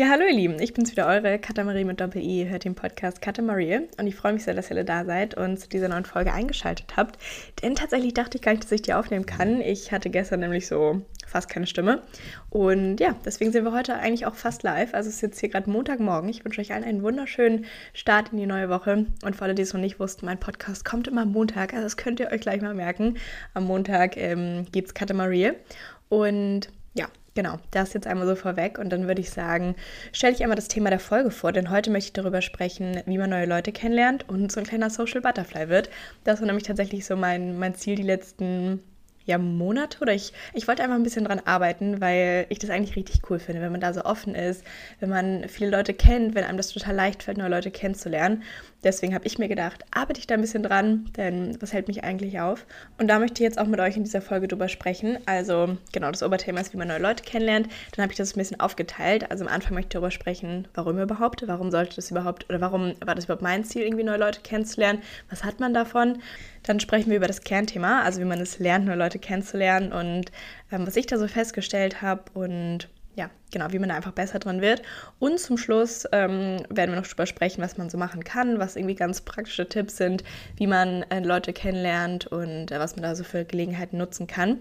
Ja, hallo ihr Lieben, ich bin's wieder, eure Katamarie mit Doppel-I, hört den Podcast Katamarie. Und ich freue mich sehr, dass ihr alle da seid und zu dieser neuen Folge eingeschaltet habt, denn tatsächlich dachte ich gar nicht, dass ich die aufnehmen kann. Ich hatte gestern nämlich so fast keine Stimme. Und ja, deswegen sind wir heute eigentlich auch fast live, also es ist jetzt hier gerade Montagmorgen. Ich wünsche euch allen einen wunderschönen Start in die neue Woche. Und für alle, die es noch nicht wussten, mein Podcast kommt immer am Montag, also das könnt ihr euch gleich mal merken. Am Montag ähm, gibt's Katamarie. Und ja, Genau, das jetzt einmal so vorweg und dann würde ich sagen, stelle ich einmal das Thema der Folge vor, denn heute möchte ich darüber sprechen, wie man neue Leute kennenlernt und so ein kleiner Social Butterfly wird. Das war nämlich tatsächlich so mein, mein Ziel die letzten ja, Monate oder ich, ich wollte einfach ein bisschen dran arbeiten, weil ich das eigentlich richtig cool finde, wenn man da so offen ist, wenn man viele Leute kennt, wenn einem das total leicht fällt, neue Leute kennenzulernen. Deswegen habe ich mir gedacht, arbeite ich da ein bisschen dran, denn was hält mich eigentlich auf? Und da möchte ich jetzt auch mit euch in dieser Folge drüber sprechen. Also genau, das Oberthema ist, wie man neue Leute kennenlernt. Dann habe ich das ein bisschen aufgeteilt. Also am Anfang möchte ich darüber sprechen, warum überhaupt, warum sollte das überhaupt, oder warum war das überhaupt mein Ziel, irgendwie neue Leute kennenzulernen? Was hat man davon? Dann sprechen wir über das Kernthema, also wie man es lernt, neue Leute kennenzulernen und ähm, was ich da so festgestellt habe und ja, genau, wie man da einfach besser drin wird. Und zum Schluss ähm, werden wir noch darüber sprechen, was man so machen kann, was irgendwie ganz praktische Tipps sind, wie man äh, Leute kennenlernt und äh, was man da so für Gelegenheiten nutzen kann.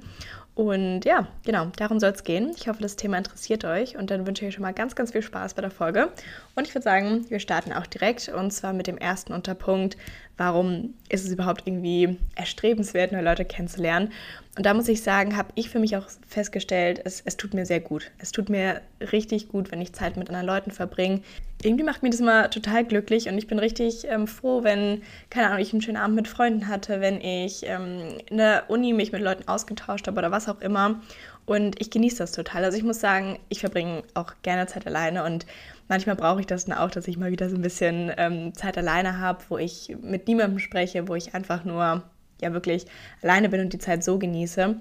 Und ja, genau, darum soll es gehen. Ich hoffe, das Thema interessiert euch und dann wünsche ich euch schon mal ganz, ganz viel Spaß bei der Folge. Und ich würde sagen, wir starten auch direkt und zwar mit dem ersten Unterpunkt, warum ist es überhaupt irgendwie erstrebenswert, neue Leute kennenzulernen. Und da muss ich sagen, habe ich für mich auch festgestellt, es, es tut mir sehr gut. Es tut mir richtig gut, wenn ich Zeit mit anderen Leuten verbringe. Irgendwie macht mir das immer total glücklich und ich bin richtig ähm, froh, wenn, keine Ahnung, ich einen schönen Abend mit Freunden hatte, wenn ich ähm, in der Uni mich mit Leuten ausgetauscht habe oder was auch immer. Und ich genieße das total. Also ich muss sagen, ich verbringe auch gerne Zeit alleine und manchmal brauche ich das dann auch, dass ich mal wieder so ein bisschen ähm, Zeit alleine habe, wo ich mit niemandem spreche, wo ich einfach nur ja wirklich alleine bin und die Zeit so genieße.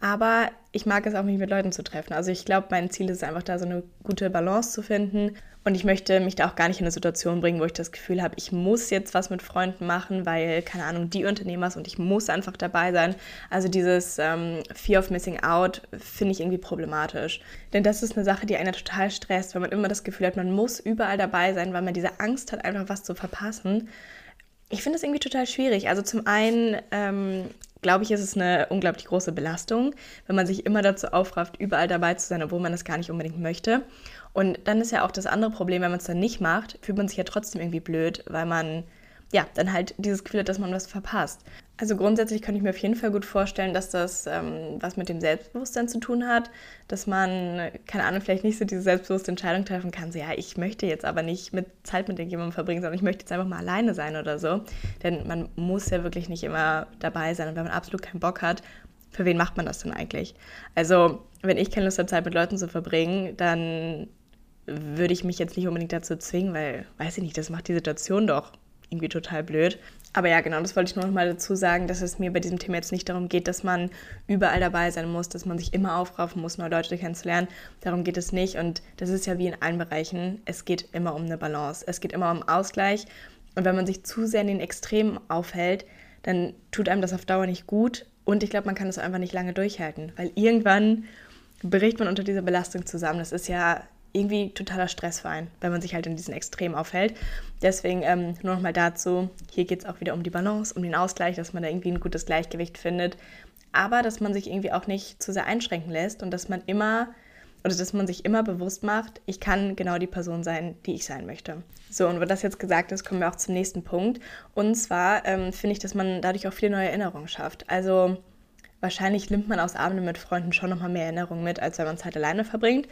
Aber ich mag es auch, mich mit Leuten zu treffen. Also ich glaube, mein Ziel ist einfach da so eine gute Balance zu finden. Und ich möchte mich da auch gar nicht in eine Situation bringen, wo ich das Gefühl habe, ich muss jetzt was mit Freunden machen, weil, keine Ahnung, die Unternehmer und ich muss einfach dabei sein. Also dieses ähm, Fear of Missing Out finde ich irgendwie problematisch. Denn das ist eine Sache, die einen total stresst, weil man immer das Gefühl hat, man muss überall dabei sein, weil man diese Angst hat, einfach was zu verpassen ich finde es irgendwie total schwierig. Also zum einen ähm, glaube ich, ist es eine unglaublich große Belastung, wenn man sich immer dazu aufrafft, überall dabei zu sein, obwohl man das gar nicht unbedingt möchte. Und dann ist ja auch das andere Problem, wenn man es dann nicht macht, fühlt man sich ja trotzdem irgendwie blöd, weil man ja, dann halt dieses Gefühl hat, dass man was verpasst. Also grundsätzlich kann ich mir auf jeden Fall gut vorstellen, dass das ähm, was mit dem Selbstbewusstsein zu tun hat, dass man, keine Ahnung, vielleicht nicht so diese selbstbewusste Entscheidung treffen kann, so ja, ich möchte jetzt aber nicht mit Zeit mit irgendjemandem verbringen, sondern ich möchte jetzt einfach mal alleine sein oder so. Denn man muss ja wirklich nicht immer dabei sein und wenn man absolut keinen Bock hat, für wen macht man das denn eigentlich? Also, wenn ich keine Lust habe, Zeit mit Leuten zu verbringen, dann würde ich mich jetzt nicht unbedingt dazu zwingen, weil, weiß ich nicht, das macht die Situation doch irgendwie total blöd. Aber ja, genau, das wollte ich nur noch mal dazu sagen, dass es mir bei diesem Thema jetzt nicht darum geht, dass man überall dabei sein muss, dass man sich immer aufraffen muss, neue Leute kennenzulernen. Darum geht es nicht. Und das ist ja wie in allen Bereichen. Es geht immer um eine Balance. Es geht immer um Ausgleich. Und wenn man sich zu sehr in den Extremen aufhält, dann tut einem das auf Dauer nicht gut. Und ich glaube, man kann das einfach nicht lange durchhalten, weil irgendwann bricht man unter dieser Belastung zusammen. Das ist ja irgendwie totaler Stressverein, wenn man sich halt in diesen Extremen aufhält. Deswegen ähm, nur nochmal dazu, hier geht es auch wieder um die Balance, um den Ausgleich, dass man da irgendwie ein gutes Gleichgewicht findet, aber dass man sich irgendwie auch nicht zu sehr einschränken lässt und dass man immer oder dass man sich immer bewusst macht, ich kann genau die Person sein, die ich sein möchte. So, und wenn das jetzt gesagt ist, kommen wir auch zum nächsten Punkt. Und zwar ähm, finde ich, dass man dadurch auch viele neue Erinnerungen schafft. Also wahrscheinlich nimmt man aus Abenden mit Freunden schon nochmal mehr Erinnerungen mit, als wenn man Zeit alleine verbringt.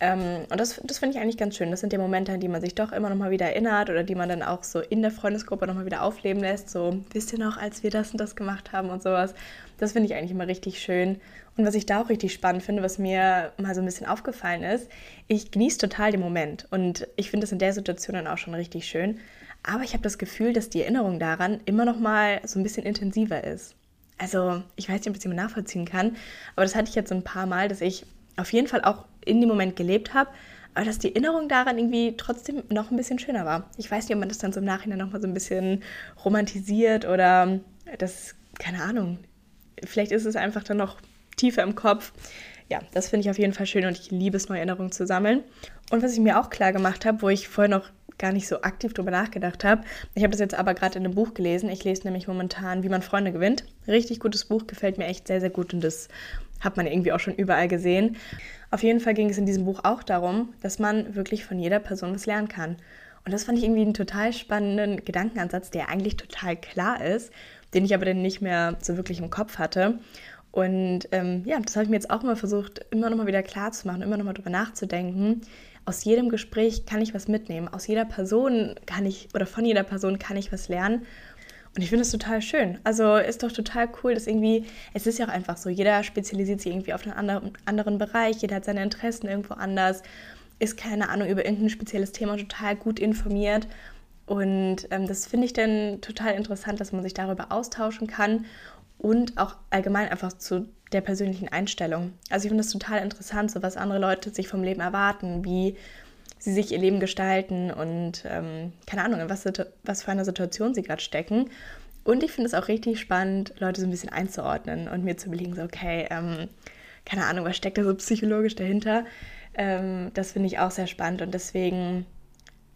Ähm, und das, das finde ich eigentlich ganz schön. Das sind die Momente, an die man sich doch immer noch mal wieder erinnert oder die man dann auch so in der Freundesgruppe noch mal wieder aufleben lässt. So, wisst ihr noch, als wir das und das gemacht haben und sowas. Das finde ich eigentlich immer richtig schön. Und was ich da auch richtig spannend finde, was mir mal so ein bisschen aufgefallen ist, ich genieße total den Moment. Und ich finde das in der Situation dann auch schon richtig schön. Aber ich habe das Gefühl, dass die Erinnerung daran immer noch mal so ein bisschen intensiver ist. Also, ich weiß nicht, ob ich es immer nachvollziehen kann, aber das hatte ich jetzt so ein paar Mal, dass ich auf jeden Fall auch in dem Moment gelebt habe, aber dass die Erinnerung daran irgendwie trotzdem noch ein bisschen schöner war. Ich weiß nicht, ob man das dann so im Nachhinein nochmal so ein bisschen romantisiert oder das, keine Ahnung, vielleicht ist es einfach dann noch tiefer im Kopf. ja, das finde ich auf jeden Fall schön und ich liebe es, neue Erinnerungen zu sammeln. Und was ich mir auch klar gemacht habe, wo ich vorher noch gar nicht so aktiv drüber nachgedacht habe. Ich habe das jetzt aber gerade in einem Buch gelesen. Ich lese nämlich momentan Wie man Freunde gewinnt. Richtig gutes Buch, gefällt mir echt sehr, sehr gut und das hat man irgendwie auch schon überall gesehen. Auf jeden Fall ging es in diesem Buch auch darum, dass man wirklich von jeder Person was lernen kann. Und das fand ich irgendwie einen total spannenden Gedankenansatz, der eigentlich total klar ist, den ich aber dann nicht mehr so wirklich im Kopf hatte. Und ähm, ja, das habe ich mir jetzt auch immer versucht, immer noch mal wieder klar zu machen, immer noch mal drüber nachzudenken. Aus jedem Gespräch kann ich was mitnehmen. Aus jeder Person kann ich oder von jeder Person kann ich was lernen. Und ich finde es total schön. Also ist doch total cool, dass irgendwie, es ist ja auch einfach so, jeder spezialisiert sich irgendwie auf einen anderen, anderen Bereich, jeder hat seine Interessen irgendwo anders, ist keine Ahnung über irgendein spezielles Thema total gut informiert. Und ähm, das finde ich dann total interessant, dass man sich darüber austauschen kann und auch allgemein einfach zu der persönlichen Einstellung. Also ich finde es total interessant, so was andere Leute sich vom Leben erwarten, wie sie sich ihr Leben gestalten und ähm, keine Ahnung, in was, was für eine Situation sie gerade stecken. Und ich finde es auch richtig spannend, Leute so ein bisschen einzuordnen und mir zu überlegen, so, okay, ähm, keine Ahnung, was steckt da so psychologisch dahinter? Ähm, das finde ich auch sehr spannend und deswegen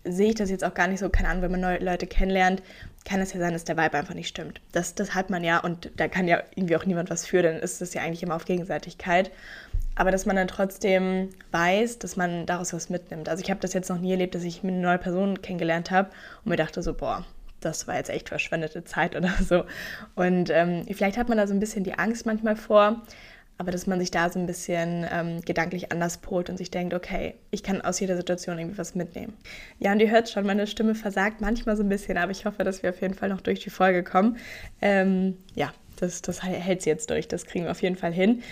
sehe ich das jetzt auch gar nicht so, keine Ahnung, wenn man neue Leute kennenlernt, kann es ja sein, dass der Vibe einfach nicht stimmt. Das, das hat man ja und da kann ja irgendwie auch niemand was für, dann ist es ja eigentlich immer auf Gegenseitigkeit. Aber dass man dann trotzdem weiß, dass man daraus was mitnimmt. Also ich habe das jetzt noch nie erlebt, dass ich eine neue Person kennengelernt habe und mir dachte so, boah, das war jetzt echt verschwendete Zeit oder so. Und ähm, vielleicht hat man da so ein bisschen die Angst manchmal vor, aber dass man sich da so ein bisschen ähm, gedanklich anders polt und sich denkt, okay, ich kann aus jeder Situation irgendwie was mitnehmen. Ja, und ihr hört schon, meine Stimme versagt manchmal so ein bisschen, aber ich hoffe, dass wir auf jeden Fall noch durch die Folge kommen. Ähm, ja, das, das hält sie jetzt durch, das kriegen wir auf jeden Fall hin.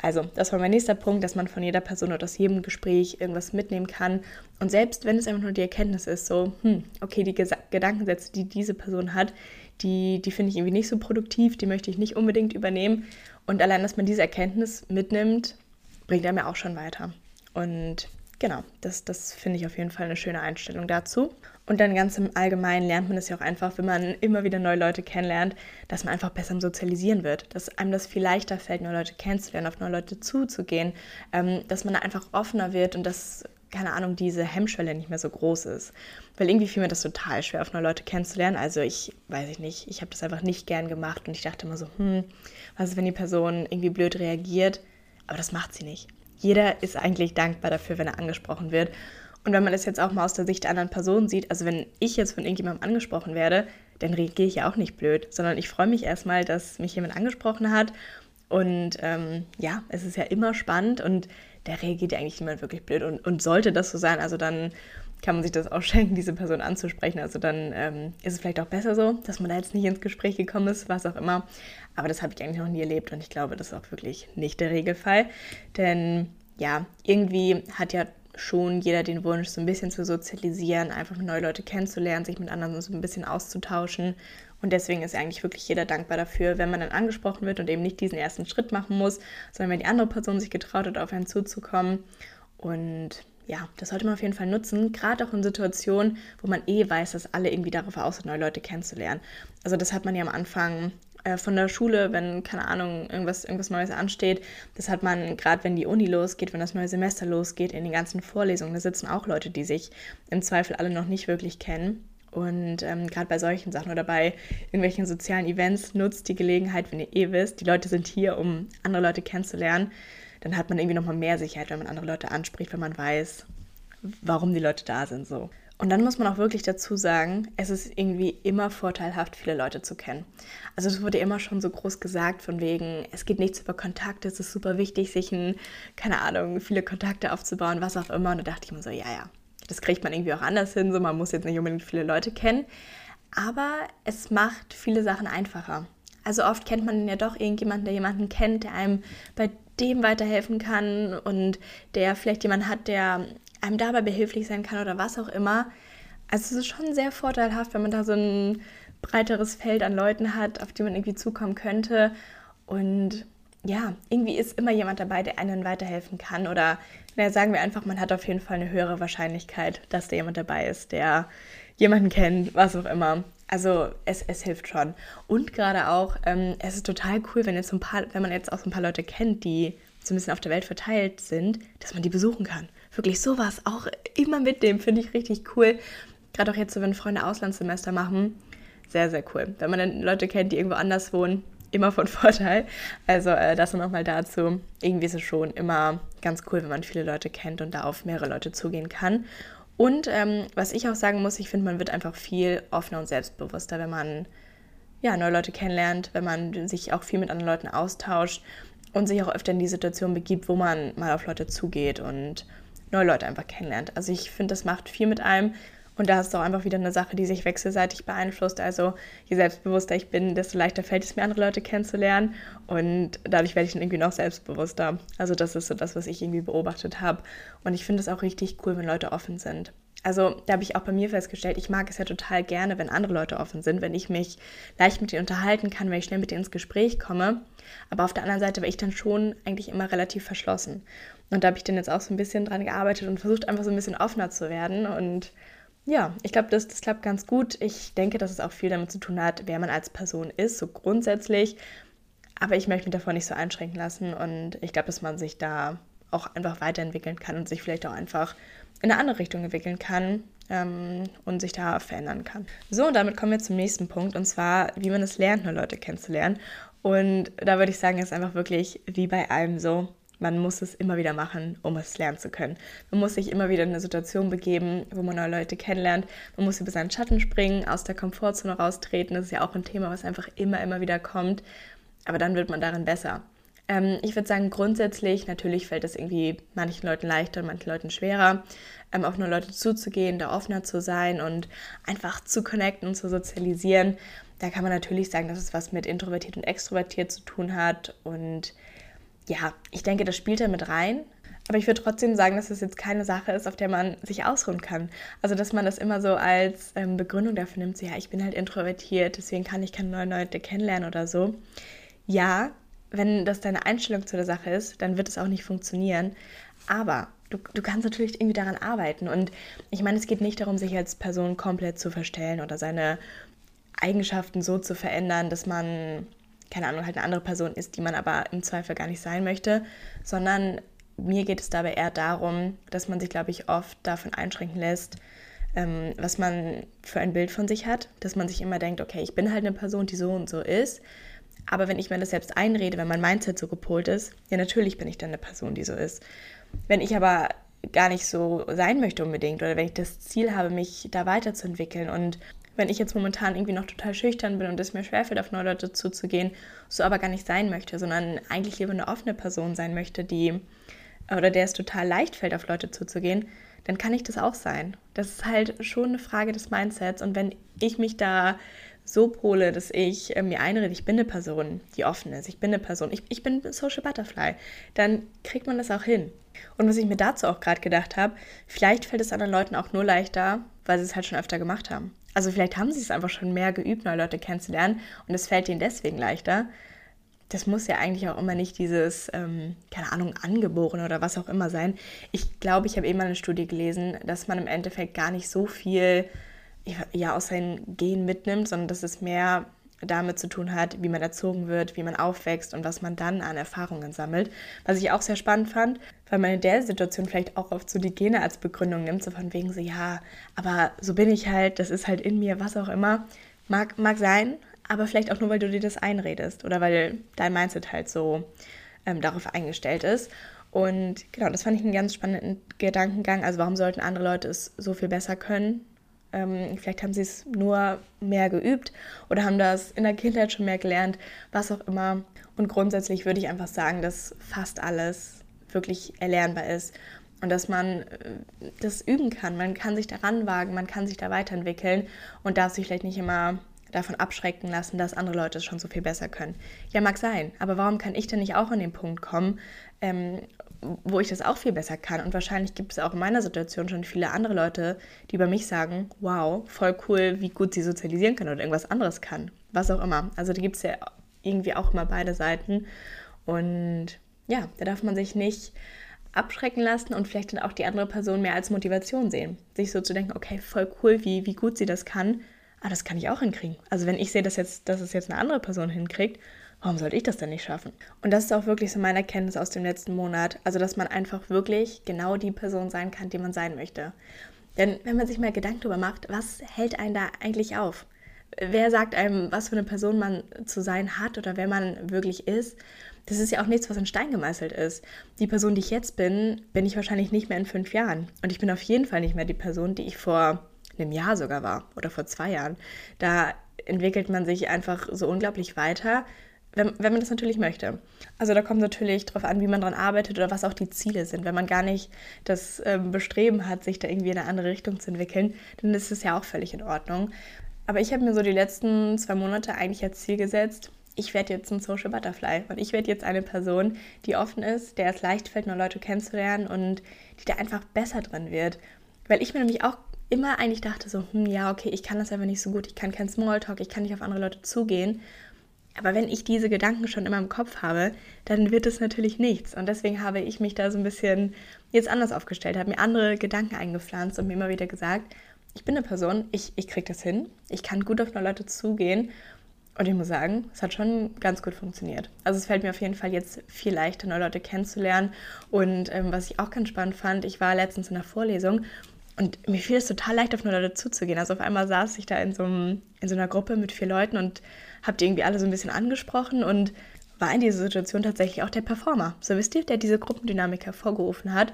Also, das war mein nächster Punkt, dass man von jeder Person oder aus jedem Gespräch irgendwas mitnehmen kann. Und selbst wenn es einfach nur die Erkenntnis ist, so, hm, okay, die Ges Gedankensätze, die diese Person hat, die, die finde ich irgendwie nicht so produktiv, die möchte ich nicht unbedingt übernehmen. Und allein, dass man diese Erkenntnis mitnimmt, bringt einem ja auch schon weiter. Und genau, das, das finde ich auf jeden Fall eine schöne Einstellung dazu. Und dann ganz im Allgemeinen lernt man es ja auch einfach, wenn man immer wieder neue Leute kennenlernt, dass man einfach besser im Sozialisieren wird. Dass einem das viel leichter fällt, neue Leute kennenzulernen, auf neue Leute zuzugehen, ähm, dass man da einfach offener wird und dass keine Ahnung, diese Hemmschwelle nicht mehr so groß ist. Weil irgendwie fiel mir das total schwer, auf neue Leute kennenzulernen. Also ich weiß ich nicht, ich habe das einfach nicht gern gemacht und ich dachte immer so, hm, was ist, wenn die Person irgendwie blöd reagiert? Aber das macht sie nicht. Jeder ist eigentlich dankbar dafür, wenn er angesprochen wird. Und wenn man das jetzt auch mal aus der Sicht der anderen Person sieht, also wenn ich jetzt von irgendjemandem angesprochen werde, dann reagiere ich ja auch nicht blöd, sondern ich freue mich erstmal, dass mich jemand angesprochen hat. Und ähm, ja, es ist ja immer spannend und da reagiert ja eigentlich niemand wirklich blöd. Und, und sollte das so sein, also dann kann man sich das auch schenken, diese Person anzusprechen. Also dann ähm, ist es vielleicht auch besser so, dass man da jetzt nicht ins Gespräch gekommen ist, was auch immer. Aber das habe ich eigentlich noch nie erlebt und ich glaube, das ist auch wirklich nicht der Regelfall. Denn ja, irgendwie hat ja schon jeder den Wunsch, so ein bisschen zu sozialisieren, einfach neue Leute kennenzulernen, sich mit anderen so ein bisschen auszutauschen. Und deswegen ist eigentlich wirklich jeder dankbar dafür, wenn man dann angesprochen wird und eben nicht diesen ersten Schritt machen muss, sondern wenn die andere Person sich getraut hat, auf einen zuzukommen. Und ja, das sollte man auf jeden Fall nutzen, gerade auch in Situationen, wo man eh weiß, dass alle irgendwie darauf aus sind, neue Leute kennenzulernen. Also das hat man ja am Anfang äh, von der Schule, wenn, keine Ahnung, irgendwas, irgendwas Neues ansteht. Das hat man gerade, wenn die Uni losgeht, wenn das neue Semester losgeht, in den ganzen Vorlesungen. Da sitzen auch Leute, die sich im Zweifel alle noch nicht wirklich kennen. Und ähm, gerade bei solchen Sachen oder bei irgendwelchen sozialen Events nutzt die Gelegenheit, wenn ihr eh wisst, die Leute sind hier, um andere Leute kennenzulernen dann hat man irgendwie nochmal mehr Sicherheit, wenn man andere Leute anspricht, wenn man weiß, warum die Leute da sind so. Und dann muss man auch wirklich dazu sagen, es ist irgendwie immer vorteilhaft, viele Leute zu kennen. Also es wurde immer schon so groß gesagt, von wegen, es geht nichts über Kontakte, es ist super wichtig, sich ein, keine Ahnung, viele Kontakte aufzubauen, was auch immer. Und da dachte ich mir so, ja, ja, das kriegt man irgendwie auch anders hin, so man muss jetzt nicht unbedingt viele Leute kennen. Aber es macht viele Sachen einfacher. Also oft kennt man ja doch irgendjemanden, der jemanden kennt, der einem bei dem weiterhelfen kann und der vielleicht jemanden hat, der einem dabei behilflich sein kann oder was auch immer. Also es ist schon sehr vorteilhaft, wenn man da so ein breiteres Feld an Leuten hat, auf die man irgendwie zukommen könnte. Und ja, irgendwie ist immer jemand dabei, der einen weiterhelfen kann. Oder naja, sagen wir einfach, man hat auf jeden Fall eine höhere Wahrscheinlichkeit, dass da jemand dabei ist, der jemanden kennt, was auch immer. Also es, es hilft schon. Und gerade auch, ähm, es ist total cool, wenn, jetzt ein paar, wenn man jetzt auch so ein paar Leute kennt, die so ein bisschen auf der Welt verteilt sind, dass man die besuchen kann. Wirklich sowas auch immer mitnehmen, finde ich richtig cool. Gerade auch jetzt wenn Freunde Auslandssemester machen, sehr, sehr cool. Wenn man dann Leute kennt, die irgendwo anders wohnen, immer von Vorteil. Also äh, das nochmal dazu. Irgendwie ist es schon immer ganz cool, wenn man viele Leute kennt und da auf mehrere Leute zugehen kann. Und ähm, was ich auch sagen muss, ich finde, man wird einfach viel offener und selbstbewusster, wenn man ja, neue Leute kennenlernt, wenn man sich auch viel mit anderen Leuten austauscht und sich auch öfter in die Situation begibt, wo man mal auf Leute zugeht und neue Leute einfach kennenlernt. Also ich finde, das macht viel mit einem. Und da ist auch einfach wieder eine Sache, die sich wechselseitig beeinflusst. Also je selbstbewusster ich bin, desto leichter fällt es mir, andere Leute kennenzulernen. Und dadurch werde ich dann irgendwie noch selbstbewusster. Also das ist so das, was ich irgendwie beobachtet habe. Und ich finde es auch richtig cool, wenn Leute offen sind. Also da habe ich auch bei mir festgestellt, ich mag es ja total gerne, wenn andere Leute offen sind, wenn ich mich leicht mit ihnen unterhalten kann, wenn ich schnell mit ihnen ins Gespräch komme. Aber auf der anderen Seite war ich dann schon eigentlich immer relativ verschlossen. Und da habe ich dann jetzt auch so ein bisschen dran gearbeitet und versucht einfach so ein bisschen offener zu werden und ja, ich glaube, das, das klappt ganz gut. Ich denke, dass es auch viel damit zu tun hat, wer man als Person ist, so grundsätzlich. Aber ich möchte mich davon nicht so einschränken lassen und ich glaube, dass man sich da auch einfach weiterentwickeln kann und sich vielleicht auch einfach in eine andere Richtung entwickeln kann ähm, und sich da verändern kann. So, und damit kommen wir zum nächsten Punkt und zwar, wie man es lernt, neue Leute kennenzulernen. Und da würde ich sagen, ist einfach wirklich wie bei allem so man muss es immer wieder machen, um es lernen zu können. Man muss sich immer wieder in eine Situation begeben, wo man neue Leute kennenlernt. Man muss über seinen Schatten springen, aus der Komfortzone raustreten. Das ist ja auch ein Thema, was einfach immer, immer wieder kommt. Aber dann wird man darin besser. Ähm, ich würde sagen, grundsätzlich, natürlich fällt es irgendwie manchen Leuten leichter und manchen Leuten schwerer, ähm, auf neue Leute zuzugehen, da offener zu sein und einfach zu connecten und zu sozialisieren. Da kann man natürlich sagen, dass es was mit introvertiert und extrovertiert zu tun hat und ja, ich denke, das spielt da mit rein. Aber ich würde trotzdem sagen, dass es das jetzt keine Sache ist, auf der man sich ausruhen kann. Also, dass man das immer so als ähm, Begründung dafür nimmt, so, ja, ich bin halt introvertiert, deswegen kann ich keine neuen Leute kennenlernen oder so. Ja, wenn das deine Einstellung zu der Sache ist, dann wird es auch nicht funktionieren. Aber du, du kannst natürlich irgendwie daran arbeiten. Und ich meine, es geht nicht darum, sich als Person komplett zu verstellen oder seine Eigenschaften so zu verändern, dass man keine Ahnung, halt eine andere Person ist, die man aber im Zweifel gar nicht sein möchte, sondern mir geht es dabei eher darum, dass man sich, glaube ich, oft davon einschränken lässt, ähm, was man für ein Bild von sich hat, dass man sich immer denkt, okay, ich bin halt eine Person, die so und so ist, aber wenn ich mir das selbst einrede, wenn mein Mindset so gepolt ist, ja, natürlich bin ich dann eine Person, die so ist. Wenn ich aber gar nicht so sein möchte unbedingt oder wenn ich das Ziel habe, mich da weiterzuentwickeln und wenn ich jetzt momentan irgendwie noch total schüchtern bin und es mir schwerfällt, auf neue Leute zuzugehen, so aber gar nicht sein möchte, sondern eigentlich lieber eine offene Person sein möchte, die oder der es total leicht fällt, auf Leute zuzugehen, dann kann ich das auch sein. Das ist halt schon eine Frage des Mindsets. Und wenn ich mich da so pole, dass ich äh, mir einrede, ich bin eine Person, die offen ist, ich bin eine Person, ich, ich bin Social Butterfly, dann kriegt man das auch hin. Und was ich mir dazu auch gerade gedacht habe, vielleicht fällt es anderen Leuten auch nur leichter, weil sie es halt schon öfter gemacht haben. Also vielleicht haben sie es einfach schon mehr geübt, neue Leute kennenzulernen und es fällt ihnen deswegen leichter. Das muss ja eigentlich auch immer nicht dieses, ähm, keine Ahnung, angeboren oder was auch immer sein. Ich glaube, ich habe eben mal eine Studie gelesen, dass man im Endeffekt gar nicht so viel ja, aus seinen Gen mitnimmt, sondern dass es mehr damit zu tun hat, wie man erzogen wird, wie man aufwächst und was man dann an Erfahrungen sammelt. Was ich auch sehr spannend fand, weil man in der Situation vielleicht auch oft so die Gene als Begründung nimmt, so von wegen so, ja, aber so bin ich halt, das ist halt in mir, was auch immer. Mag, mag sein, aber vielleicht auch nur, weil du dir das einredest oder weil dein Mindset halt so ähm, darauf eingestellt ist. Und genau, das fand ich einen ganz spannenden Gedankengang. Also warum sollten andere Leute es so viel besser können ähm, vielleicht haben sie es nur mehr geübt oder haben das in der Kindheit schon mehr gelernt, was auch immer. Und grundsätzlich würde ich einfach sagen, dass fast alles wirklich erlernbar ist und dass man äh, das üben kann. Man kann sich daran wagen, man kann sich da weiterentwickeln und darf sich vielleicht nicht immer davon abschrecken lassen, dass andere Leute es schon so viel besser können. Ja, mag sein, aber warum kann ich denn nicht auch an den Punkt kommen, ähm, wo ich das auch viel besser kann. Und wahrscheinlich gibt es auch in meiner Situation schon viele andere Leute, die über mich sagen, wow, voll cool, wie gut sie sozialisieren können oder irgendwas anderes kann. Was auch immer. Also da gibt es ja irgendwie auch immer beide Seiten. Und ja, da darf man sich nicht abschrecken lassen und vielleicht dann auch die andere Person mehr als Motivation sehen. Sich so zu denken, okay, voll cool, wie, wie gut sie das kann. Ah, das kann ich auch hinkriegen. Also wenn ich sehe, dass, jetzt, dass es jetzt eine andere Person hinkriegt, warum sollte ich das denn nicht schaffen? Und das ist auch wirklich so meine Erkenntnis aus dem letzten Monat. Also, dass man einfach wirklich genau die Person sein kann, die man sein möchte. Denn wenn man sich mal Gedanken darüber macht, was hält einen da eigentlich auf? Wer sagt einem, was für eine Person man zu sein hat oder wer man wirklich ist? Das ist ja auch nichts, was in Stein gemeißelt ist. Die Person, die ich jetzt bin, bin ich wahrscheinlich nicht mehr in fünf Jahren. Und ich bin auf jeden Fall nicht mehr die Person, die ich vor einem Jahr sogar war oder vor zwei Jahren. Da entwickelt man sich einfach so unglaublich weiter, wenn, wenn man das natürlich möchte. Also da kommt natürlich darauf an, wie man daran arbeitet oder was auch die Ziele sind. Wenn man gar nicht das ähm, Bestreben hat, sich da irgendwie in eine andere Richtung zu entwickeln, dann ist es ja auch völlig in Ordnung. Aber ich habe mir so die letzten zwei Monate eigentlich als Ziel gesetzt, ich werde jetzt ein Social Butterfly und ich werde jetzt eine Person, die offen ist, der es leicht fällt, neue Leute kennenzulernen und die da einfach besser drin wird. Weil ich mir nämlich auch immer eigentlich dachte so, hm, ja, okay, ich kann das einfach nicht so gut, ich kann kein Smalltalk, ich kann nicht auf andere Leute zugehen. Aber wenn ich diese Gedanken schon immer im Kopf habe, dann wird es natürlich nichts. Und deswegen habe ich mich da so ein bisschen jetzt anders aufgestellt, habe mir andere Gedanken eingepflanzt und mir immer wieder gesagt, ich bin eine Person, ich, ich kriege das hin, ich kann gut auf neue Leute zugehen. Und ich muss sagen, es hat schon ganz gut funktioniert. Also es fällt mir auf jeden Fall jetzt viel leichter, neue Leute kennenzulernen. Und ähm, was ich auch ganz spannend fand, ich war letztens in einer Vorlesung und mir fiel es total leicht, auf neue Leute zuzugehen. Also auf einmal saß ich da in so, einem, in so einer Gruppe mit vier Leuten und habe die irgendwie alle so ein bisschen angesprochen und war in dieser Situation tatsächlich auch der Performer. So wisst ihr, der diese Gruppendynamik hervorgerufen hat.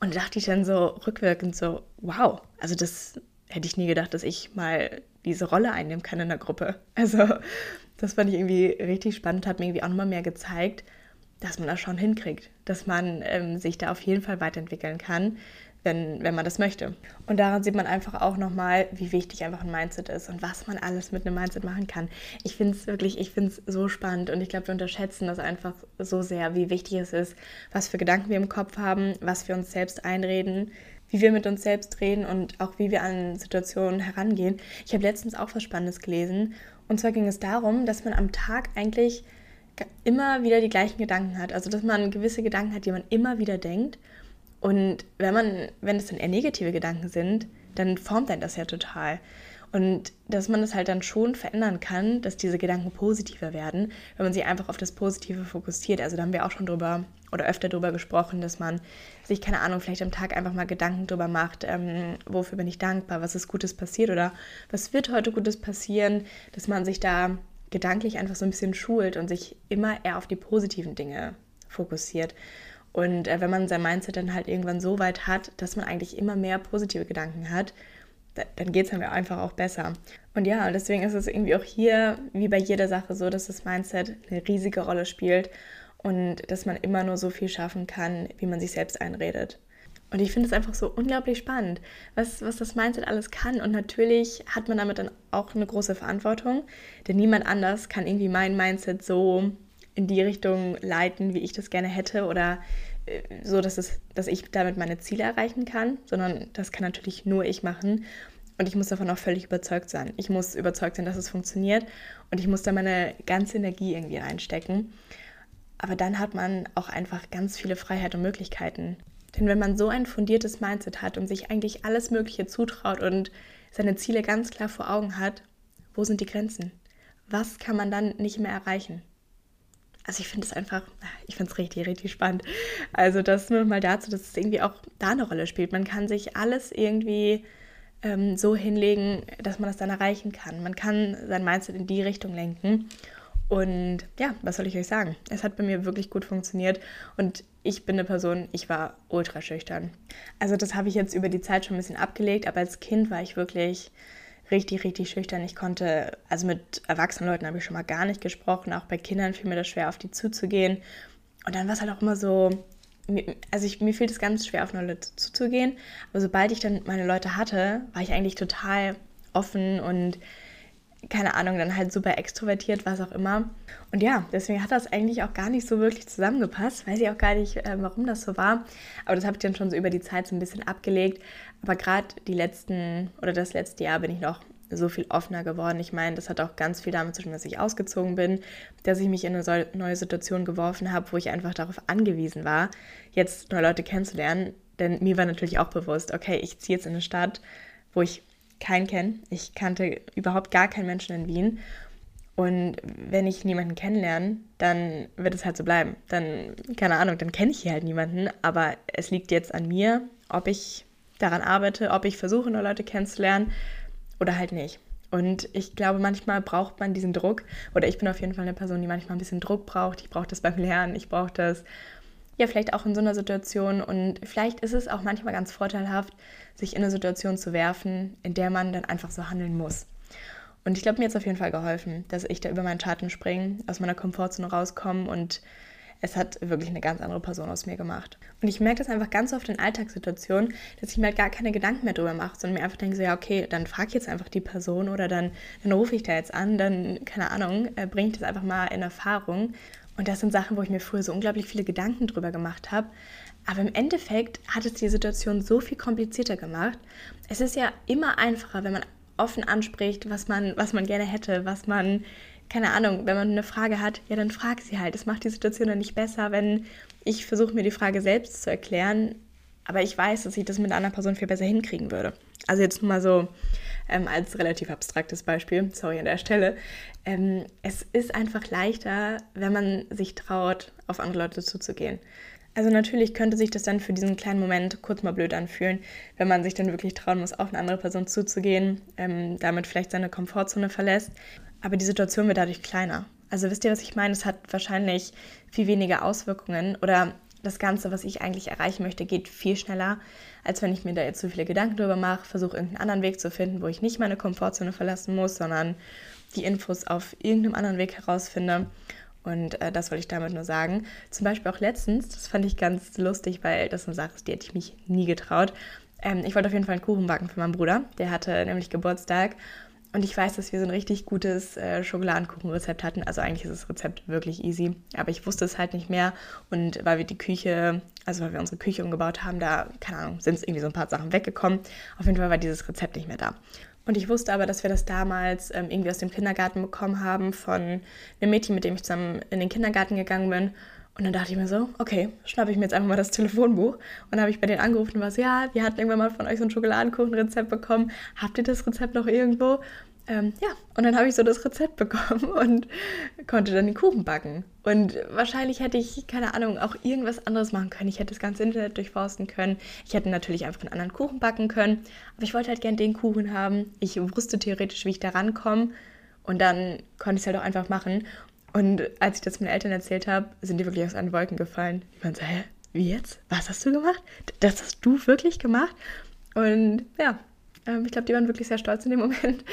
Und da dachte ich dann so rückwirkend so, wow, also das hätte ich nie gedacht, dass ich mal diese Rolle einnehmen kann in der Gruppe. Also das fand ich irgendwie richtig spannend, hat mir irgendwie auch nochmal mehr gezeigt, dass man das schon hinkriegt, dass man ähm, sich da auf jeden Fall weiterentwickeln kann, wenn, wenn man das möchte. Und daran sieht man einfach auch nochmal, wie wichtig einfach ein Mindset ist und was man alles mit einem Mindset machen kann. Ich finde es wirklich, ich finde es so spannend und ich glaube, wir unterschätzen das einfach so sehr, wie wichtig es ist, was für Gedanken wir im Kopf haben, was wir uns selbst einreden, wie wir mit uns selbst reden und auch wie wir an Situationen herangehen. Ich habe letztens auch was Spannendes gelesen und zwar ging es darum, dass man am Tag eigentlich immer wieder die gleichen Gedanken hat. Also dass man gewisse Gedanken hat, die man immer wieder denkt und wenn man, wenn es dann eher negative Gedanken sind, dann formt einen das ja total. Und dass man das halt dann schon verändern kann, dass diese Gedanken positiver werden, wenn man sich einfach auf das Positive fokussiert. Also da haben wir auch schon drüber oder öfter drüber gesprochen, dass man sich, keine Ahnung, vielleicht am Tag einfach mal Gedanken drüber macht, ähm, wofür bin ich dankbar, was ist Gutes passiert oder was wird heute Gutes passieren, dass man sich da gedanklich einfach so ein bisschen schult und sich immer eher auf die positiven Dinge fokussiert. Und äh, wenn man sein Mindset dann halt irgendwann so weit hat, dass man eigentlich immer mehr positive Gedanken hat, da, dann geht es einem einfach auch besser. Und ja, deswegen ist es irgendwie auch hier, wie bei jeder Sache, so, dass das Mindset eine riesige Rolle spielt und dass man immer nur so viel schaffen kann, wie man sich selbst einredet. Und ich finde es einfach so unglaublich spannend, was, was das Mindset alles kann. Und natürlich hat man damit dann auch eine große Verantwortung, denn niemand anders kann irgendwie mein Mindset so in die Richtung leiten, wie ich das gerne hätte oder äh, so, dass, es, dass ich damit meine Ziele erreichen kann, sondern das kann natürlich nur ich machen. Und ich muss davon auch völlig überzeugt sein. Ich muss überzeugt sein, dass es funktioniert und ich muss da meine ganze Energie irgendwie reinstecken. Aber dann hat man auch einfach ganz viele Freiheit und Möglichkeiten. Denn wenn man so ein fundiertes Mindset hat und sich eigentlich alles Mögliche zutraut und seine Ziele ganz klar vor Augen hat, wo sind die Grenzen? Was kann man dann nicht mehr erreichen? also ich finde es einfach, ich finde es richtig, richtig spannend. Also das nur mal dazu, dass es irgendwie auch da eine Rolle spielt. Man kann sich alles irgendwie ähm, so hinlegen, dass man das dann erreichen kann. Man kann sein Mindset in die Richtung lenken. Und ja, was soll ich euch sagen? Es hat bei mir wirklich gut funktioniert und ich bin eine Person, ich war ultra schüchtern. Also das habe ich jetzt über die Zeit schon ein bisschen abgelegt, aber als Kind war ich wirklich richtig, richtig schüchtern. Ich konnte, also mit erwachsenen Leuten habe ich schon mal gar nicht gesprochen. Auch bei Kindern fiel mir das schwer, auf die zuzugehen. Und dann war es halt auch immer so, also ich, mir fiel es ganz schwer, auf neue Leute zuzugehen. Aber sobald ich dann meine Leute hatte, war ich eigentlich total offen und keine Ahnung, dann halt super extrovertiert, was auch immer. Und ja, deswegen hat das eigentlich auch gar nicht so wirklich zusammengepasst. Weiß ich auch gar nicht, äh, warum das so war. Aber das habe ich dann schon so über die Zeit so ein bisschen abgelegt. Aber gerade die letzten oder das letzte Jahr bin ich noch so viel offener geworden. Ich meine, das hat auch ganz viel damit zu tun, dass ich ausgezogen bin, dass ich mich in eine neue Situation geworfen habe, wo ich einfach darauf angewiesen war, jetzt neue Leute kennenzulernen. Denn mir war natürlich auch bewusst, okay, ich ziehe jetzt in eine Stadt, wo ich keinen kenne. Ich kannte überhaupt gar keinen Menschen in Wien. Und wenn ich niemanden kennenlerne, dann wird es halt so bleiben. Dann, keine Ahnung, dann kenne ich hier halt niemanden. Aber es liegt jetzt an mir, ob ich daran arbeite, ob ich versuche, neue Leute kennenzulernen oder halt nicht. Und ich glaube, manchmal braucht man diesen Druck. Oder ich bin auf jeden Fall eine Person, die manchmal ein bisschen Druck braucht. Ich brauche das beim Lernen. Ich brauche das ja vielleicht auch in so einer Situation. Und vielleicht ist es auch manchmal ganz vorteilhaft, sich in eine Situation zu werfen, in der man dann einfach so handeln muss. Und ich glaube, mir hat es auf jeden Fall geholfen, dass ich da über meinen Schatten springe, aus meiner Komfortzone rauskomme und es hat wirklich eine ganz andere Person aus mir gemacht. Und ich merke das einfach ganz oft in Alltagssituationen, dass ich mir halt gar keine Gedanken mehr drüber mache, sondern mir einfach denke so, ja, okay, dann frage ich jetzt einfach die Person oder dann, dann rufe ich da jetzt an, dann, keine Ahnung, äh, bringe ich das einfach mal in Erfahrung. Und das sind Sachen, wo ich mir früher so unglaublich viele Gedanken drüber gemacht habe. Aber im Endeffekt hat es die Situation so viel komplizierter gemacht. Es ist ja immer einfacher, wenn man offen anspricht, was man, was man gerne hätte, was man, keine Ahnung, wenn man eine Frage hat, ja, dann frag sie halt. Das macht die Situation dann nicht besser, wenn ich versuche, mir die Frage selbst zu erklären, aber ich weiß, dass ich das mit einer anderen Person viel besser hinkriegen würde. Also jetzt nur mal so ähm, als relativ abstraktes Beispiel, sorry an der Stelle. Ähm, es ist einfach leichter, wenn man sich traut, auf andere Leute zuzugehen. Also natürlich könnte sich das dann für diesen kleinen Moment kurz mal blöd anfühlen, wenn man sich dann wirklich trauen muss, auf eine andere Person zuzugehen, ähm, damit vielleicht seine Komfortzone verlässt. Aber die Situation wird dadurch kleiner. Also wisst ihr, was ich meine? Es hat wahrscheinlich viel weniger Auswirkungen oder das Ganze, was ich eigentlich erreichen möchte, geht viel schneller, als wenn ich mir da jetzt so viele Gedanken drüber mache, versuche irgendeinen anderen Weg zu finden, wo ich nicht meine Komfortzone verlassen muss, sondern die Infos auf irgendeinem anderen Weg herausfinde. Und äh, das wollte ich damit nur sagen. Zum Beispiel auch letztens, das fand ich ganz lustig, weil das eine Sache ist, die hätte ich mich nie getraut. Ähm, ich wollte auf jeden Fall einen Kuchen backen für meinen Bruder. Der hatte nämlich Geburtstag. Und ich weiß, dass wir so ein richtig gutes äh, Schokoladenkuchenrezept hatten. Also eigentlich ist das Rezept wirklich easy. Aber ich wusste es halt nicht mehr. Und weil wir die Küche, also weil wir unsere Küche umgebaut haben, da, keine Ahnung, sind es irgendwie so ein paar Sachen weggekommen. Auf jeden Fall war dieses Rezept nicht mehr da. Und ich wusste aber, dass wir das damals ähm, irgendwie aus dem Kindergarten bekommen haben von einem Mädchen, mit dem ich zusammen in den Kindergarten gegangen bin. Und dann dachte ich mir so, okay, schnappe ich mir jetzt einfach mal das Telefonbuch. Und dann habe ich bei denen angerufen und war so, ja, wir hatten irgendwann mal von euch so ein Schokoladenkuchenrezept bekommen. Habt ihr das Rezept noch irgendwo? ähm, ja, und dann habe ich so das Rezept bekommen und konnte dann den Kuchen backen. Und wahrscheinlich hätte ich, keine Ahnung, auch irgendwas anderes machen können. Ich hätte das ganze Internet durchforsten können. Ich hätte natürlich einfach einen anderen Kuchen backen können. Aber ich wollte halt gern den Kuchen haben. Ich wusste theoretisch, wie ich da rankomme. Und dann konnte ich es halt auch einfach machen. Und als ich das meinen Eltern erzählt habe, sind die wirklich aus allen Wolken gefallen. Die waren so, hä, wie jetzt? Was hast du gemacht? Das hast du wirklich gemacht? Und ja, ähm, ich glaube, die waren wirklich sehr stolz in dem Moment.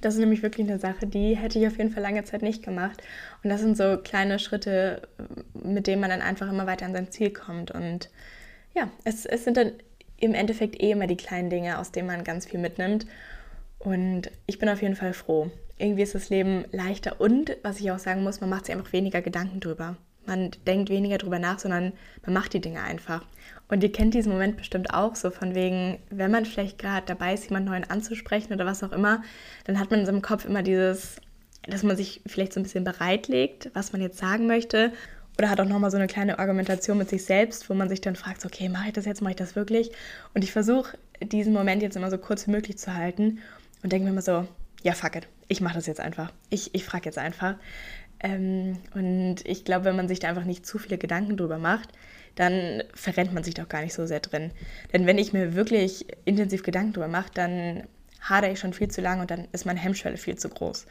Das ist nämlich wirklich eine Sache, die hätte ich auf jeden Fall lange Zeit nicht gemacht. Und das sind so kleine Schritte, mit denen man dann einfach immer weiter an sein Ziel kommt. Und ja, es, es sind dann im Endeffekt eh immer die kleinen Dinge, aus denen man ganz viel mitnimmt. Und ich bin auf jeden Fall froh. Irgendwie ist das Leben leichter und, was ich auch sagen muss, man macht sich einfach weniger Gedanken drüber. Man denkt weniger drüber nach, sondern man macht die Dinge einfach. Und ihr kennt diesen Moment bestimmt auch so von wegen, wenn man vielleicht gerade dabei ist, jemanden neuen anzusprechen oder was auch immer, dann hat man in seinem Kopf immer dieses, dass man sich vielleicht so ein bisschen bereitlegt, was man jetzt sagen möchte. Oder hat auch nochmal so eine kleine Argumentation mit sich selbst, wo man sich dann fragt, okay, mache ich das jetzt, mache ich das wirklich? Und ich versuche diesen Moment jetzt immer so kurz wie möglich zu halten und denke mir immer so, ja, fuck it, ich mache das jetzt einfach. Ich, ich frage jetzt einfach. Ähm, und ich glaube, wenn man sich da einfach nicht zu viele Gedanken drüber macht, dann verrennt man sich doch gar nicht so sehr drin. Denn wenn ich mir wirklich intensiv Gedanken drüber mache, dann hadere ich schon viel zu lange und dann ist meine Hemmschwelle viel zu groß.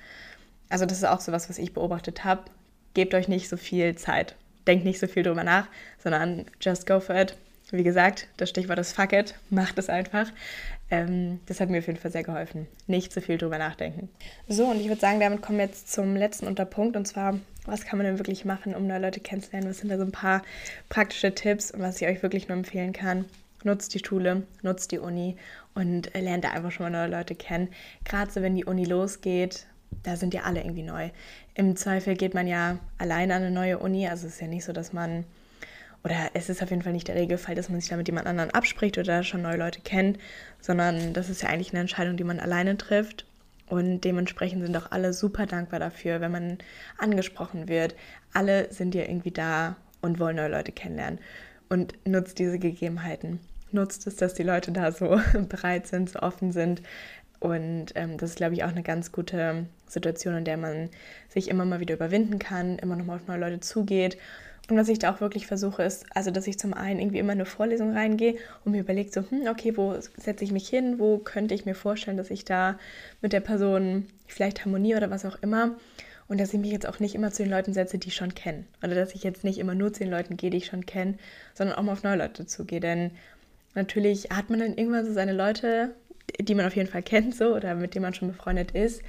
Also das ist auch so was, was ich beobachtet habe. Gebt euch nicht so viel Zeit. Denkt nicht so viel drüber nach, sondern just go for it. Wie gesagt, das Stichwort ist fuck it. Macht es einfach. Ähm, das hat mir auf jeden Fall sehr geholfen. Nicht zu viel drüber nachdenken. So, und ich würde sagen, damit kommen wir jetzt zum letzten Unterpunkt. Und zwar, was kann man denn wirklich machen, um neue Leute kennenzulernen? Was sind da so ein paar praktische Tipps und was ich euch wirklich nur empfehlen kann? Nutzt die Schule, nutzt die Uni und lernt da einfach schon mal neue Leute kennen. Gerade so, wenn die Uni losgeht, da sind ja alle irgendwie neu. Im Zweifel geht man ja alleine an eine neue Uni. Also es ist ja nicht so, dass man oder es ist auf jeden Fall nicht der Regelfall, dass man sich da mit jemand anderen abspricht oder schon neue Leute kennt, sondern das ist ja eigentlich eine Entscheidung, die man alleine trifft. Und dementsprechend sind auch alle super dankbar dafür, wenn man angesprochen wird. Alle sind ja irgendwie da und wollen neue Leute kennenlernen. Und nutzt diese Gegebenheiten. Nutzt es, dass die Leute da so bereit sind, so offen sind Und ähm, das ist, glaube ich, auch eine ganz gute Situation, in der man sich immer mal wieder überwinden kann, immer noch mal auf neue Leute zugeht. Und was ich da auch wirklich versuche, ist, also dass ich zum einen irgendwie immer in eine Vorlesung reingehe und mir überlege, so, hm, okay, wo setze ich mich hin, wo könnte ich mir vorstellen, dass ich da mit der Person vielleicht harmoniere oder was auch immer. Und dass ich mich jetzt auch nicht immer zu den Leuten setze, die ich schon kenne. Oder dass ich jetzt nicht immer nur zu den Leuten gehe, die ich schon kenne, sondern auch mal auf neue Leute zugehe. Denn natürlich hat man dann irgendwann so seine Leute, die man auf jeden Fall kennt, so oder mit denen man schon befreundet ist.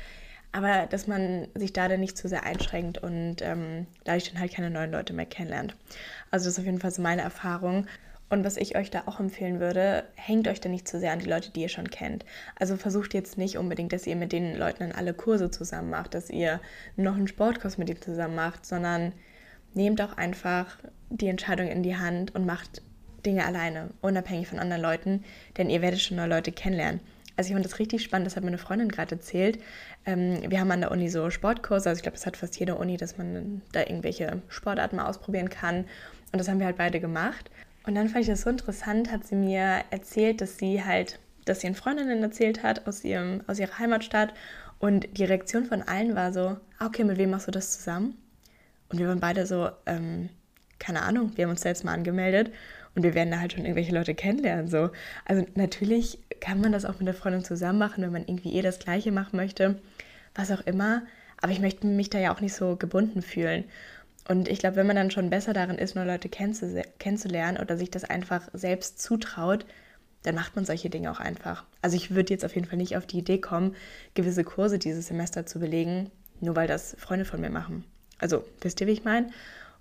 Aber dass man sich da dann nicht zu sehr einschränkt und ähm, dadurch dann halt keine neuen Leute mehr kennenlernt. Also das ist auf jeden Fall so meine Erfahrung. Und was ich euch da auch empfehlen würde, hängt euch da nicht zu sehr an die Leute, die ihr schon kennt. Also versucht jetzt nicht unbedingt, dass ihr mit den Leuten dann alle Kurse zusammen macht, dass ihr noch einen Sportkurs mit ihnen zusammen macht, sondern nehmt auch einfach die Entscheidung in die Hand und macht Dinge alleine, unabhängig von anderen Leuten, denn ihr werdet schon neue Leute kennenlernen. Also ich fand das richtig spannend, das hat meine Freundin gerade erzählt. Ähm, wir haben an der Uni so Sportkurse, also ich glaube, das hat fast jede Uni, dass man da irgendwelche Sportarten mal ausprobieren kann. Und das haben wir halt beide gemacht. Und dann fand ich das so interessant, hat sie mir erzählt, dass sie halt, dass sie eine Freundinnen erzählt hat aus, ihrem, aus ihrer Heimatstadt. Und die Reaktion von allen war so, ah, okay, mit wem machst du das zusammen? Und wir waren beide so, ähm, keine Ahnung, wir haben uns jetzt mal angemeldet und wir werden da halt schon irgendwelche Leute kennenlernen. So. Also natürlich kann man das auch mit der Freundin zusammen machen, wenn man irgendwie eh das Gleiche machen möchte, was auch immer. Aber ich möchte mich da ja auch nicht so gebunden fühlen. Und ich glaube, wenn man dann schon besser darin ist, neue Leute kennenzulernen oder sich das einfach selbst zutraut, dann macht man solche Dinge auch einfach. Also ich würde jetzt auf jeden Fall nicht auf die Idee kommen, gewisse Kurse dieses Semester zu belegen, nur weil das Freunde von mir machen. Also wisst ihr, wie ich meine?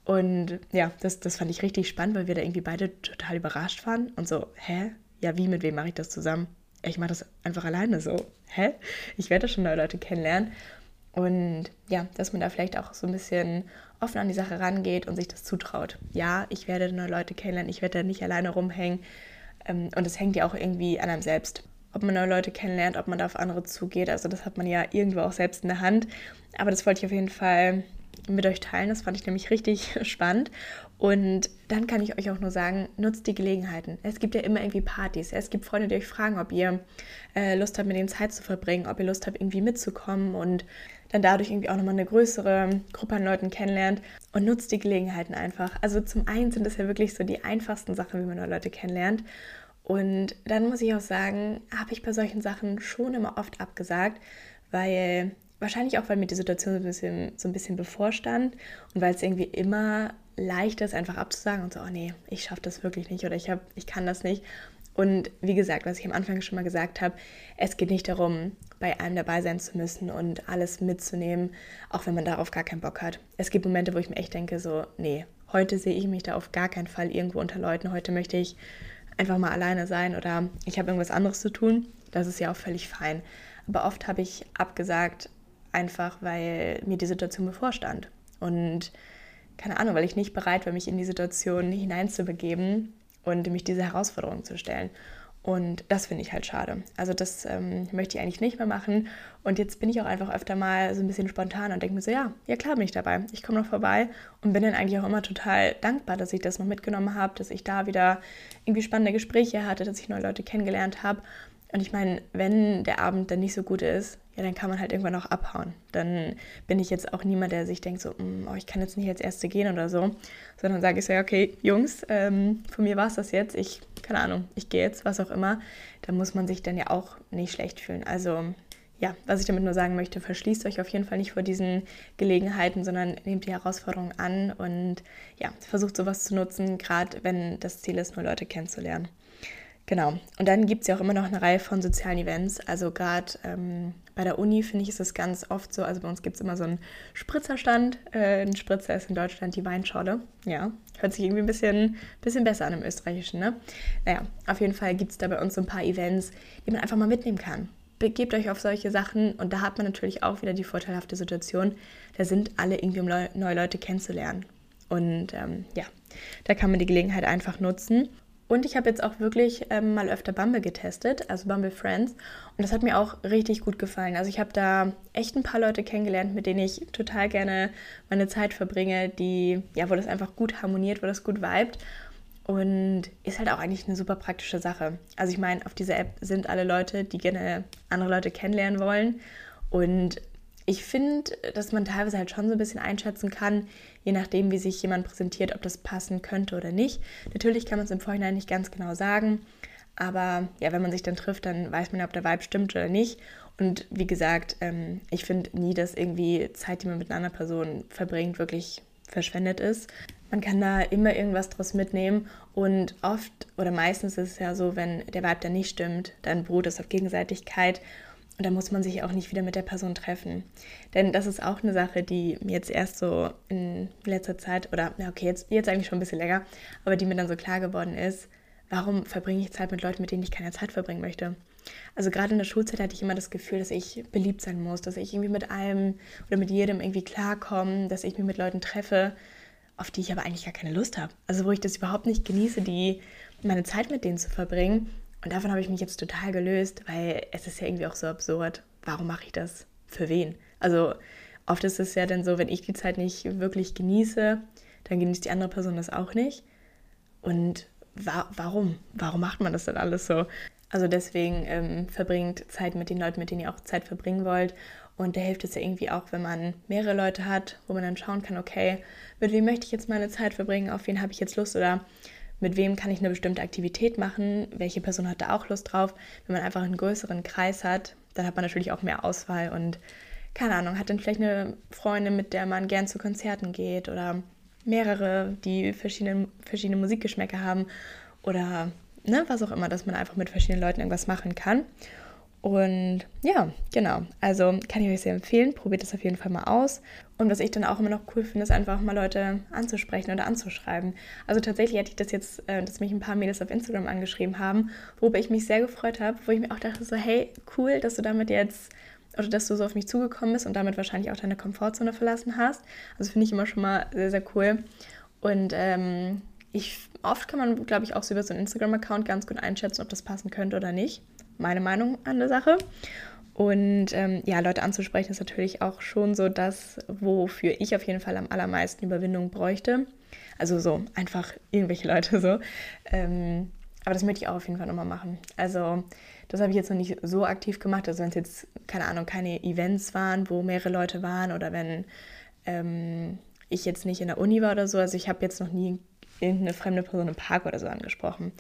Und ja, das, das fand ich richtig spannend, weil wir da irgendwie beide total überrascht waren und so, hä? Ja, wie, mit wem mache ich das zusammen? Ich mache das einfach alleine so. Hä? Ich werde schon neue Leute kennenlernen. Und ja, dass man da vielleicht auch so ein bisschen offen an die Sache rangeht und sich das zutraut. Ja, ich werde neue Leute kennenlernen, ich werde da nicht alleine rumhängen. Ähm, und es hängt ja auch irgendwie an einem selbst. Ob man neue Leute kennenlernt, ob man da auf andere zugeht. Also das hat man ja irgendwo auch selbst in der Hand. Aber das wollte ich auf jeden Fall mit euch teilen. Das fand ich nämlich richtig spannend. Und dann kann ich euch auch nur sagen, nutzt die Gelegenheiten. Es gibt ja immer irgendwie Partys. Es gibt Freunde, die euch fragen, ob ihr äh, Lust habt, mit denen Zeit zu verbringen, ob ihr Lust habt, irgendwie mitzukommen und dann dadurch irgendwie auch nochmal eine größere Gruppe an Leuten kennenlernt. Und nutzt die Gelegenheiten einfach. Also zum einen sind das ja wirklich so die einfachsten Sachen, wie man neue Leute kennenlernt. Und dann muss ich auch sagen, habe ich bei solchen Sachen schon immer oft abgesagt, weil Wahrscheinlich auch, weil mir die Situation so ein bisschen, so ein bisschen bevorstand und weil es irgendwie immer leichter ist, einfach abzusagen und so, oh nee, ich schaffe das wirklich nicht oder ich, hab, ich kann das nicht. Und wie gesagt, was ich am Anfang schon mal gesagt habe, es geht nicht darum, bei allem dabei sein zu müssen und alles mitzunehmen, auch wenn man darauf gar keinen Bock hat. Es gibt Momente, wo ich mir echt denke, so, nee, heute sehe ich mich da auf gar keinen Fall irgendwo unter Leuten. Heute möchte ich einfach mal alleine sein oder ich habe irgendwas anderes zu tun. Das ist ja auch völlig fein. Aber oft habe ich abgesagt, einfach weil mir die Situation bevorstand. Und keine Ahnung, weil ich nicht bereit war, mich in die Situation hineinzubegeben und mich diese Herausforderung zu stellen. Und das finde ich halt schade. Also das ähm, möchte ich eigentlich nicht mehr machen. Und jetzt bin ich auch einfach öfter mal so ein bisschen spontan und denke mir so, ja, ja klar bin ich dabei. Ich komme noch vorbei und bin dann eigentlich auch immer total dankbar, dass ich das noch mitgenommen habe, dass ich da wieder irgendwie spannende Gespräche hatte, dass ich neue Leute kennengelernt habe. Und ich meine, wenn der Abend dann nicht so gut ist, ja, dann kann man halt irgendwann auch abhauen. Dann bin ich jetzt auch niemand, der sich denkt, so, mm, oh, ich kann jetzt nicht als Erste gehen oder so, sondern sage ich so, ja, okay, Jungs, ähm, von mir war es das jetzt, ich, keine Ahnung, ich gehe jetzt, was auch immer. Da muss man sich dann ja auch nicht schlecht fühlen. Also, ja, was ich damit nur sagen möchte, verschließt euch auf jeden Fall nicht vor diesen Gelegenheiten, sondern nehmt die Herausforderung an und ja, versucht sowas zu nutzen, gerade wenn das Ziel ist, nur Leute kennenzulernen. Genau. Und dann gibt es ja auch immer noch eine Reihe von sozialen Events. Also gerade ähm, bei der Uni finde ich, ist es ganz oft so, also bei uns gibt es immer so einen Spritzerstand. Äh, ein Spritzer ist in Deutschland die Weinschorle. Ja, hört sich irgendwie ein bisschen, bisschen besser an im Österreichischen, ne? Naja, auf jeden Fall gibt es da bei uns so ein paar Events, die man einfach mal mitnehmen kann. Begebt euch auf solche Sachen und da hat man natürlich auch wieder die vorteilhafte Situation, da sind alle irgendwie, um neue Leute kennenzulernen. Und ähm, ja, da kann man die Gelegenheit einfach nutzen. Und ich habe jetzt auch wirklich ähm, mal öfter Bumble getestet, also Bumble Friends. Und das hat mir auch richtig gut gefallen. Also ich habe da echt ein paar Leute kennengelernt, mit denen ich total gerne meine Zeit verbringe, die, ja, wo das einfach gut harmoniert, wo das gut vibet. Und ist halt auch eigentlich eine super praktische Sache. Also ich meine, auf dieser App sind alle Leute, die gerne andere Leute kennenlernen wollen. Und ich finde, dass man teilweise halt schon so ein bisschen einschätzen kann, je nachdem, wie sich jemand präsentiert, ob das passen könnte oder nicht. Natürlich kann man es im Vorhinein nicht ganz genau sagen, aber ja, wenn man sich dann trifft, dann weiß man ja, ob der Vibe stimmt oder nicht. Und wie gesagt, ähm, ich finde nie, dass irgendwie Zeit, die man mit einer anderen Person verbringt, wirklich verschwendet ist. Man kann da immer irgendwas draus mitnehmen und oft oder meistens ist es ja so, wenn der Vibe dann nicht stimmt, dann beruht es auf Gegenseitigkeit und dann muss man sich auch nicht wieder mit der Person treffen. Denn das ist auch eine Sache, die mir jetzt erst so in letzter Zeit, oder ja, okay, jetzt, jetzt eigentlich schon ein bisschen länger, aber die mir dann so klar geworden ist, warum verbringe ich Zeit mit Leuten, mit denen ich keine Zeit verbringen möchte? Also gerade in der Schulzeit hatte ich immer das Gefühl, dass ich beliebt sein muss, dass ich irgendwie mit allem oder mit jedem irgendwie klarkomme, dass ich mich mit Leuten treffe, auf die ich aber eigentlich gar keine Lust habe. Also wo ich das überhaupt nicht genieße, die meine Zeit mit denen zu verbringen. Und davon habe ich mich jetzt total gelöst, weil es ist ja irgendwie auch so absurd. Warum mache ich das? Für wen? Also oft ist es ja dann so, wenn ich die Zeit nicht wirklich genieße, dann genießt die andere Person das auch nicht. Und wa warum? Warum macht man das dann alles so? Also deswegen ähm, verbringt Zeit mit den Leuten, mit denen ihr auch Zeit verbringen wollt. Und da hilft es ja irgendwie auch, wenn man mehrere Leute hat, wo man dann schauen kann, okay, mit wem möchte ich jetzt meine Zeit verbringen, auf wen habe ich jetzt Lust oder mit wem kann ich eine bestimmte Aktivität machen, welche Person hat da auch Lust drauf. Wenn man einfach einen größeren Kreis hat, dann hat man natürlich auch mehr Auswahl und keine Ahnung, hat dann vielleicht eine Freundin, mit der man gern zu Konzerten geht oder mehrere, die verschiedene, verschiedene Musikgeschmäcker haben oder ne, was auch immer, dass man einfach mit verschiedenen Leuten irgendwas machen kann. Und ja, genau. Also kann ich euch sehr empfehlen. Probiert das auf jeden Fall mal aus. Und was ich dann auch immer noch cool finde, ist einfach mal Leute anzusprechen oder anzuschreiben. Also tatsächlich hatte ich das jetzt, äh, dass mich ein paar Mädels auf Instagram angeschrieben haben, worüber ich mich sehr gefreut habe, wo ich mir auch dachte so, hey, cool, dass du damit jetzt oder dass du so auf mich zugekommen bist und damit wahrscheinlich auch deine Komfortzone verlassen hast. Also finde ich immer schon mal sehr, sehr cool. Und ähm, ich, oft kann man, glaube ich, auch so über so einen Instagram-Account ganz gut einschätzen, ob das passen könnte oder nicht meine Meinung an der Sache. Und ähm, ja, Leute anzusprechen ist natürlich auch schon so das, wofür ich auf jeden Fall am allermeisten Überwindung bräuchte. Also so einfach irgendwelche Leute so. Ähm, aber das möchte ich auch auf jeden Fall nochmal machen. Also das habe ich jetzt noch nicht so aktiv gemacht. Also wenn es jetzt, keine Ahnung, keine Events waren, wo mehrere Leute waren oder wenn ähm, ich jetzt nicht in der Uni war oder so. Also ich habe jetzt noch nie irgendeine fremde Person im Park oder so angesprochen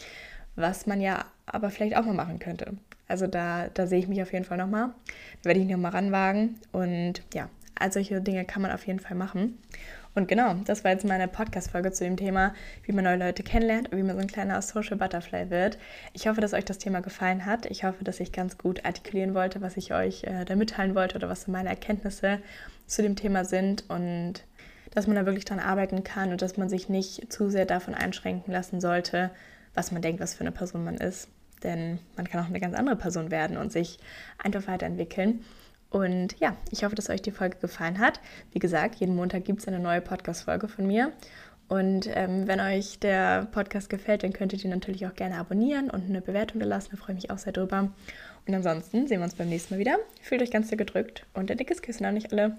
was man ja aber vielleicht auch mal machen könnte. Also da, da sehe ich mich auf jeden Fall nochmal. Da werde ich nochmal ranwagen. Und ja, all solche Dinge kann man auf jeden Fall machen. Und genau, das war jetzt meine Podcast-Folge zu dem Thema, wie man neue Leute kennenlernt und wie man so ein kleiner Social Butterfly wird. Ich hoffe, dass euch das Thema gefallen hat. Ich hoffe, dass ich ganz gut artikulieren wollte, was ich euch äh, da mitteilen wollte oder was so meine Erkenntnisse zu dem Thema sind und dass man da wirklich dran arbeiten kann und dass man sich nicht zu sehr davon einschränken lassen sollte, was man denkt, was für eine Person man ist. Denn man kann auch eine ganz andere Person werden und sich einfach weiterentwickeln. Und ja, ich hoffe, dass euch die Folge gefallen hat. Wie gesagt, jeden Montag gibt es eine neue Podcast-Folge von mir. Und ähm, wenn euch der Podcast gefällt, dann könntet ihr natürlich auch gerne abonnieren und eine Bewertung lassen. Da freue ich mich auch sehr drüber. Und ansonsten sehen wir uns beim nächsten Mal wieder. Fühlt euch ganz sehr gedrückt und ein dickes Küssen an euch alle.